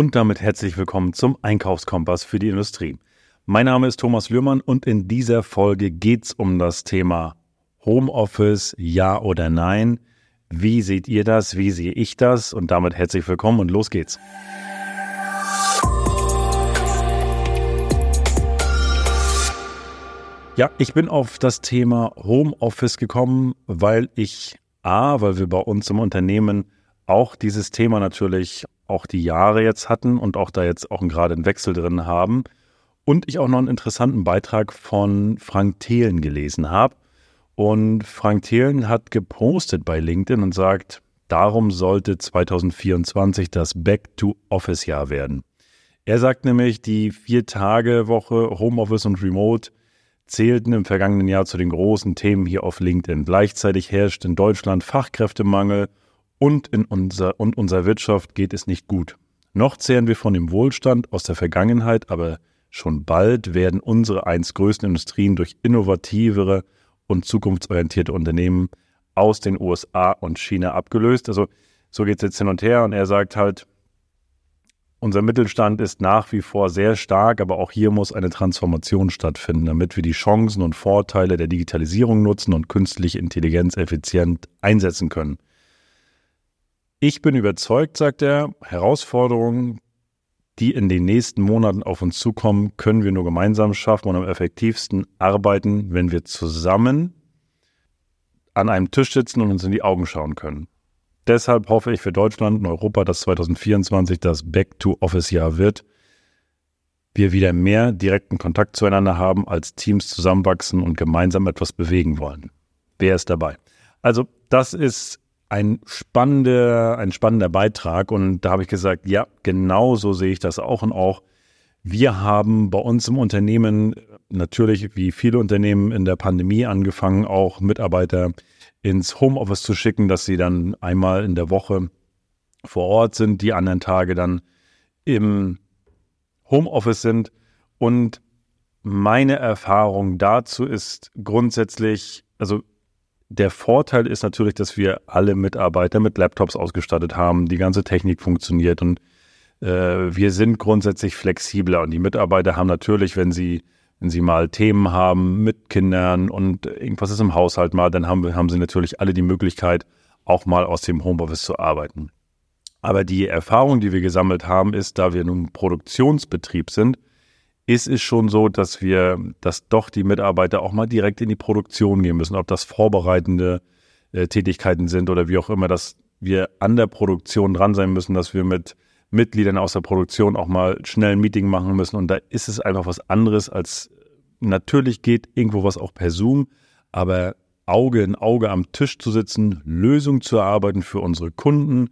Und damit herzlich willkommen zum Einkaufskompass für die Industrie. Mein Name ist Thomas Lührmann und in dieser Folge geht es um das Thema Homeoffice, ja oder nein. Wie seht ihr das? Wie sehe ich das? Und damit herzlich willkommen und los geht's. Ja, ich bin auf das Thema Homeoffice gekommen, weil ich A, weil wir bei uns im Unternehmen auch dieses Thema natürlich auch die Jahre jetzt hatten und auch da jetzt auch gerade einen Wechsel drin haben. Und ich auch noch einen interessanten Beitrag von Frank Thelen gelesen habe. Und Frank Thelen hat gepostet bei LinkedIn und sagt, darum sollte 2024 das Back-to-Office-Jahr werden. Er sagt nämlich, die Vier-Tage-Woche Homeoffice und Remote zählten im vergangenen Jahr zu den großen Themen hier auf LinkedIn. Gleichzeitig herrscht in Deutschland Fachkräftemangel und in unser, und unserer Wirtschaft geht es nicht gut. Noch zehren wir von dem Wohlstand aus der Vergangenheit, aber schon bald werden unsere einst größten Industrien durch innovativere und zukunftsorientierte Unternehmen aus den USA und China abgelöst. Also so geht es jetzt hin und her und er sagt halt, unser Mittelstand ist nach wie vor sehr stark, aber auch hier muss eine Transformation stattfinden, damit wir die Chancen und Vorteile der Digitalisierung nutzen und künstliche Intelligenz effizient einsetzen können. Ich bin überzeugt, sagt er, Herausforderungen, die in den nächsten Monaten auf uns zukommen, können wir nur gemeinsam schaffen und am effektivsten arbeiten, wenn wir zusammen an einem Tisch sitzen und uns in die Augen schauen können. Deshalb hoffe ich für Deutschland und Europa, dass 2024 das Back-to-Office-Jahr wird. Wir wieder mehr direkten Kontakt zueinander haben, als Teams zusammenwachsen und gemeinsam etwas bewegen wollen. Wer ist dabei? Also, das ist ein spannender, ein spannender Beitrag. Und da habe ich gesagt, ja, genau so sehe ich das auch. Und auch wir haben bei uns im Unternehmen natürlich, wie viele Unternehmen in der Pandemie angefangen, auch Mitarbeiter ins Homeoffice zu schicken, dass sie dann einmal in der Woche vor Ort sind, die anderen Tage dann im Homeoffice sind. Und meine Erfahrung dazu ist grundsätzlich, also der Vorteil ist natürlich, dass wir alle Mitarbeiter mit Laptops ausgestattet haben, die ganze Technik funktioniert und äh, wir sind grundsätzlich flexibler und die Mitarbeiter haben natürlich, wenn sie wenn sie mal Themen haben mit Kindern und irgendwas ist im Haushalt mal, dann haben, haben sie natürlich alle die Möglichkeit, auch mal aus dem Homeoffice zu arbeiten. Aber die Erfahrung, die wir gesammelt haben, ist, da wir nun Produktionsbetrieb sind, ist es schon so, dass wir, dass doch die Mitarbeiter auch mal direkt in die Produktion gehen müssen, ob das vorbereitende äh, Tätigkeiten sind oder wie auch immer, dass wir an der Produktion dran sein müssen, dass wir mit Mitgliedern aus der Produktion auch mal schnell ein Meeting machen müssen. Und da ist es einfach was anderes als natürlich geht irgendwo was auch per Zoom, aber Auge in Auge am Tisch zu sitzen, Lösungen zu erarbeiten für unsere Kunden,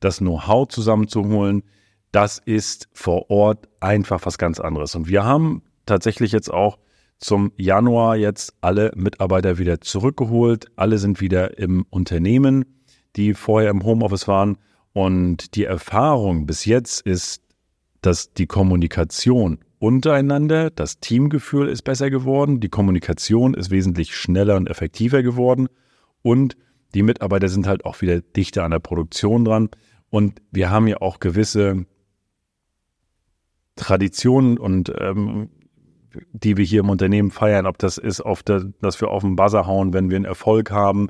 das Know-how zusammenzuholen, das ist vor Ort einfach was ganz anderes. Und wir haben tatsächlich jetzt auch zum Januar jetzt alle Mitarbeiter wieder zurückgeholt. Alle sind wieder im Unternehmen, die vorher im Homeoffice waren. Und die Erfahrung bis jetzt ist, dass die Kommunikation untereinander, das Teamgefühl ist besser geworden, die Kommunikation ist wesentlich schneller und effektiver geworden und die Mitarbeiter sind halt auch wieder dichter an der Produktion dran. Und wir haben ja auch gewisse Traditionen und ähm, die wir hier im Unternehmen feiern, ob das ist, auf der, dass wir auf den Buzzer hauen, wenn wir einen Erfolg haben,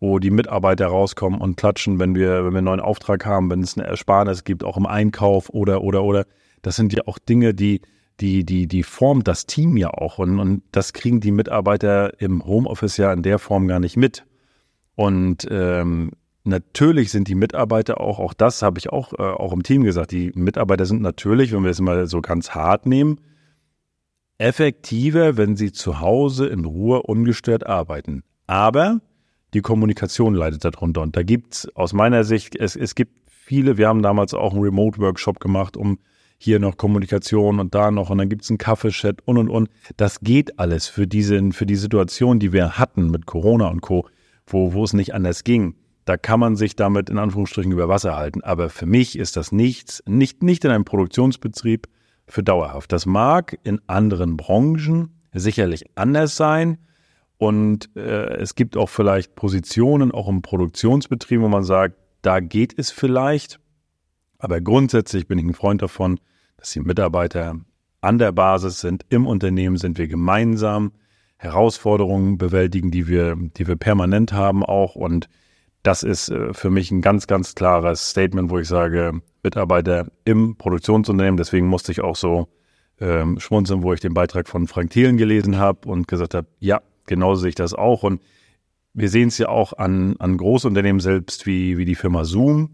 wo die Mitarbeiter rauskommen und klatschen, wenn wir, wenn wir einen neuen Auftrag haben, wenn es eine Ersparnis gibt, auch im Einkauf oder, oder, oder. Das sind ja auch Dinge, die, die, die, die formt das Team ja auch. Und, und das kriegen die Mitarbeiter im Homeoffice ja in der Form gar nicht mit. Und ähm, Natürlich sind die Mitarbeiter auch, auch das habe ich auch, äh, auch im Team gesagt, die Mitarbeiter sind natürlich, wenn wir es mal so ganz hart nehmen, effektiver, wenn sie zu Hause in Ruhe ungestört arbeiten. Aber die Kommunikation leidet darunter. Und da gibt es aus meiner Sicht, es, es gibt viele, wir haben damals auch einen Remote-Workshop gemacht, um hier noch Kommunikation und da noch und dann gibt es einen Kaffeechat und und und. Das geht alles für diese, für die Situation, die wir hatten mit Corona und Co., wo, wo es nicht anders ging da kann man sich damit in Anführungsstrichen über Wasser halten. Aber für mich ist das nichts, nicht, nicht in einem Produktionsbetrieb für dauerhaft. Das mag in anderen Branchen sicherlich anders sein. Und äh, es gibt auch vielleicht Positionen, auch im Produktionsbetrieb, wo man sagt, da geht es vielleicht. Aber grundsätzlich bin ich ein Freund davon, dass die Mitarbeiter an der Basis sind, im Unternehmen sind wir gemeinsam Herausforderungen bewältigen, die wir, die wir permanent haben auch. Und das ist äh, für mich ein ganz, ganz klares Statement, wo ich sage, Mitarbeiter im Produktionsunternehmen, deswegen musste ich auch so ähm, schmunzeln, wo ich den Beitrag von Frank Thielen gelesen habe und gesagt habe, ja, genauso sehe ich das auch. Und wir sehen es ja auch an, an Großunternehmen selbst wie, wie die Firma Zoom,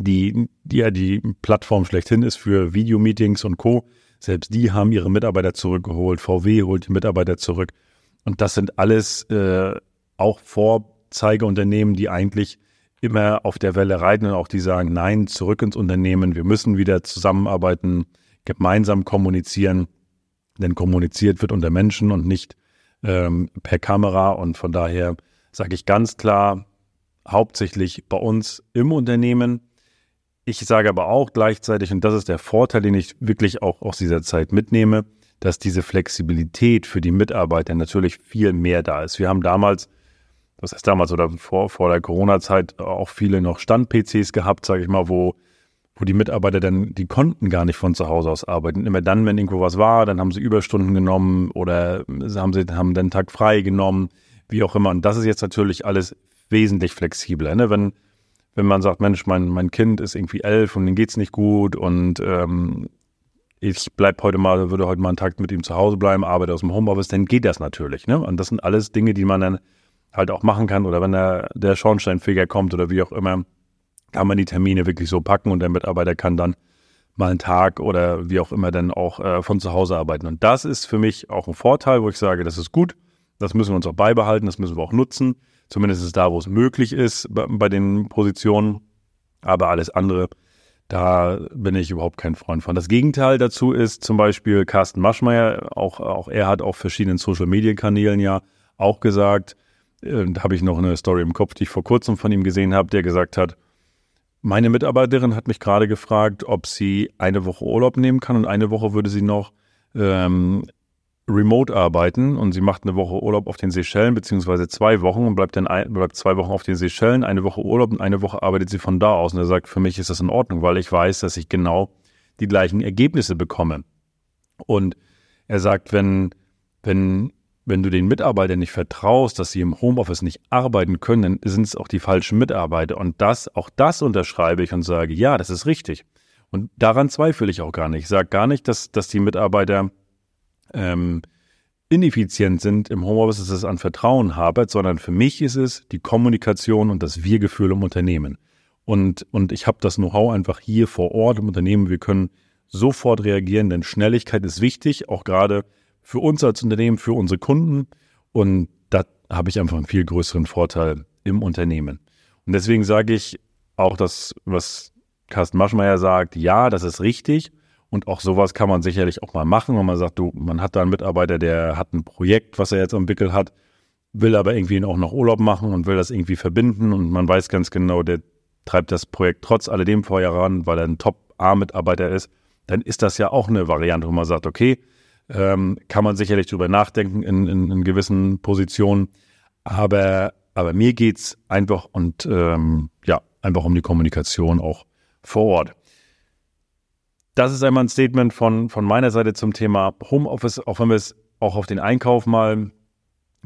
die, die ja die Plattform schlechthin ist für Videomeetings und Co. Selbst die haben ihre Mitarbeiter zurückgeholt. VW holt die Mitarbeiter zurück. Und das sind alles äh, auch Vorzeigeunternehmen, die eigentlich immer auf der Welle reiten und auch die sagen, nein, zurück ins Unternehmen, wir müssen wieder zusammenarbeiten, gemeinsam kommunizieren, denn kommuniziert wird unter Menschen und nicht ähm, per Kamera und von daher sage ich ganz klar, hauptsächlich bei uns im Unternehmen. Ich sage aber auch gleichzeitig, und das ist der Vorteil, den ich wirklich auch aus dieser Zeit mitnehme, dass diese Flexibilität für die Mitarbeiter natürlich viel mehr da ist. Wir haben damals was heißt damals oder vor, vor der Corona-Zeit auch viele noch Stand-PCs gehabt, sage ich mal, wo, wo die Mitarbeiter dann, die konnten gar nicht von zu Hause aus arbeiten. Immer dann, wenn irgendwo was war, dann haben sie Überstunden genommen oder haben sie haben den Tag frei genommen, wie auch immer. Und das ist jetzt natürlich alles wesentlich flexibler. Ne? Wenn, wenn man sagt, Mensch, mein, mein Kind ist irgendwie elf und dem geht's nicht gut und ähm, ich bleib heute mal, würde heute mal einen Tag mit ihm zu Hause bleiben, arbeite aus dem Homeoffice, dann geht das natürlich. Ne? Und das sind alles Dinge, die man dann halt auch machen kann oder wenn der, der Schornsteinfeger kommt oder wie auch immer, kann man die Termine wirklich so packen und der Mitarbeiter kann dann mal einen Tag oder wie auch immer dann auch äh, von zu Hause arbeiten. Und das ist für mich auch ein Vorteil, wo ich sage, das ist gut, das müssen wir uns auch beibehalten, das müssen wir auch nutzen. Zumindest da, wo es möglich ist bei, bei den Positionen. Aber alles andere, da bin ich überhaupt kein Freund von. Das Gegenteil dazu ist zum Beispiel Carsten Maschmeyer, auch, auch er hat auf verschiedenen Social-Media-Kanälen ja auch gesagt, äh, habe ich noch eine Story im Kopf, die ich vor kurzem von ihm gesehen habe, der gesagt hat, meine Mitarbeiterin hat mich gerade gefragt, ob sie eine Woche Urlaub nehmen kann und eine Woche würde sie noch ähm, remote arbeiten und sie macht eine Woche Urlaub auf den Seychellen, beziehungsweise zwei Wochen und bleibt dann ein, bleibt zwei Wochen auf den Seychellen, eine Woche Urlaub und eine Woche arbeitet sie von da aus. Und er sagt, für mich ist das in Ordnung, weil ich weiß, dass ich genau die gleichen Ergebnisse bekomme. Und er sagt, wenn, wenn wenn du den Mitarbeitern nicht vertraust, dass sie im Homeoffice nicht arbeiten können, dann sind es auch die falschen Mitarbeiter. Und das, auch das unterschreibe ich und sage, ja, das ist richtig. Und daran zweifle ich auch gar nicht. Ich sage gar nicht, dass, dass die Mitarbeiter ähm, ineffizient sind im Homeoffice, dass es an Vertrauen habe, sondern für mich ist es die Kommunikation und das Wir-Gefühl im Unternehmen. Und, und ich habe das Know-how einfach hier vor Ort im Unternehmen. Wir können sofort reagieren, denn Schnelligkeit ist wichtig, auch gerade für uns als Unternehmen, für unsere Kunden. Und da habe ich einfach einen viel größeren Vorteil im Unternehmen. Und deswegen sage ich auch das, was Carsten Maschmeyer sagt, ja, das ist richtig. Und auch sowas kann man sicherlich auch mal machen, wenn man sagt, du, man hat da einen Mitarbeiter, der hat ein Projekt, was er jetzt entwickelt hat, will aber irgendwie auch noch Urlaub machen und will das irgendwie verbinden und man weiß ganz genau, der treibt das Projekt trotz alledem vorher ran, weil er ein Top-A-Mitarbeiter ist, dann ist das ja auch eine Variante, wo man sagt, okay, ähm, kann man sicherlich drüber nachdenken in, in, in gewissen Positionen. Aber, aber mir geht's einfach und ähm, ja, einfach um die Kommunikation auch vor Ort. Das ist einmal ein Statement von, von meiner Seite zum Thema Homeoffice, auch wenn wir es auch auf den Einkauf mal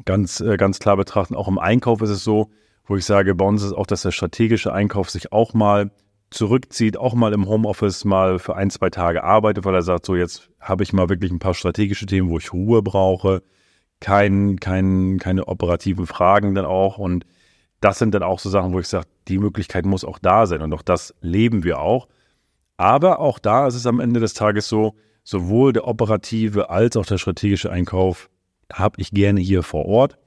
ganz, äh, ganz klar betrachten. Auch im Einkauf ist es so, wo ich sage, bei uns ist auch, dass der strategische Einkauf sich auch mal zurückzieht, auch mal im Homeoffice mal für ein, zwei Tage arbeitet, weil er sagt, so jetzt habe ich mal wirklich ein paar strategische Themen, wo ich Ruhe brauche, kein, kein, keine operativen Fragen dann auch. Und das sind dann auch so Sachen, wo ich sage, die Möglichkeit muss auch da sein und auch das leben wir auch. Aber auch da ist es am Ende des Tages so, sowohl der operative als auch der strategische Einkauf habe ich gerne hier vor Ort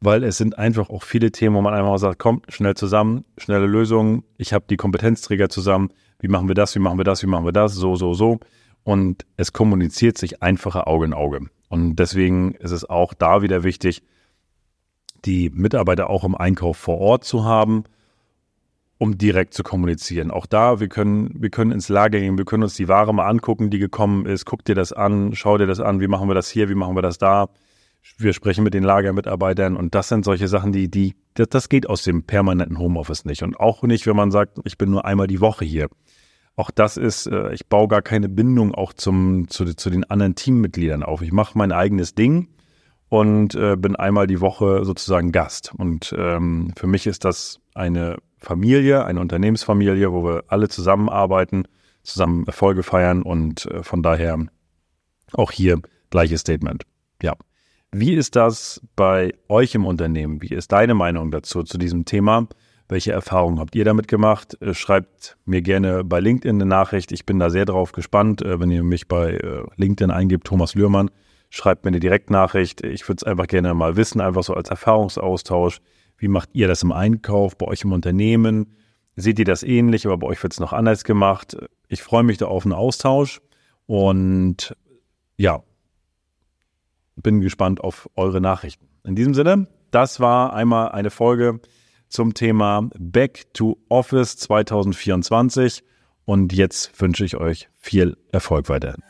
weil es sind einfach auch viele Themen, wo man einfach sagt, kommt schnell zusammen, schnelle Lösungen, ich habe die Kompetenzträger zusammen, wie machen wir das, wie machen wir das, wie machen wir das, so, so, so. Und es kommuniziert sich einfacher Auge in Auge. Und deswegen ist es auch da wieder wichtig, die Mitarbeiter auch im Einkauf vor Ort zu haben, um direkt zu kommunizieren. Auch da, wir können, wir können ins Lager gehen, wir können uns die Ware mal angucken, die gekommen ist. Guck dir das an, schau dir das an, wie machen wir das hier, wie machen wir das da wir sprechen mit den Lagermitarbeitern und das sind solche Sachen, die, die, das, das geht aus dem permanenten Homeoffice nicht. Und auch nicht, wenn man sagt, ich bin nur einmal die Woche hier. auch das ist, äh, ich baue gar keine Bindung auch zum, zu, zu den anderen Teammitgliedern auf. Ich mache mein eigenes Ding und äh, bin einmal die Woche sozusagen Gast. Und ähm, für mich ist das eine Familie, eine Unternehmensfamilie, wo wir alle zusammenarbeiten, zusammen Erfolge feiern und äh, von daher auch hier gleiches Statement. Ja. Wie ist das bei euch im Unternehmen? Wie ist deine Meinung dazu, zu diesem Thema? Welche Erfahrungen habt ihr damit gemacht? Äh, schreibt mir gerne bei LinkedIn eine Nachricht. Ich bin da sehr drauf gespannt. Äh, wenn ihr mich bei äh, LinkedIn eingibt, Thomas Lührmann, schreibt mir eine Direktnachricht. Ich würde es einfach gerne mal wissen, einfach so als Erfahrungsaustausch. Wie macht ihr das im Einkauf, bei euch im Unternehmen? Seht ihr das ähnlich, aber bei euch wird es noch anders gemacht? Ich freue mich da auf einen Austausch und ja, bin gespannt auf eure Nachrichten. In diesem Sinne, das war einmal eine Folge zum Thema Back to Office 2024 und jetzt wünsche ich euch viel Erfolg weiterhin.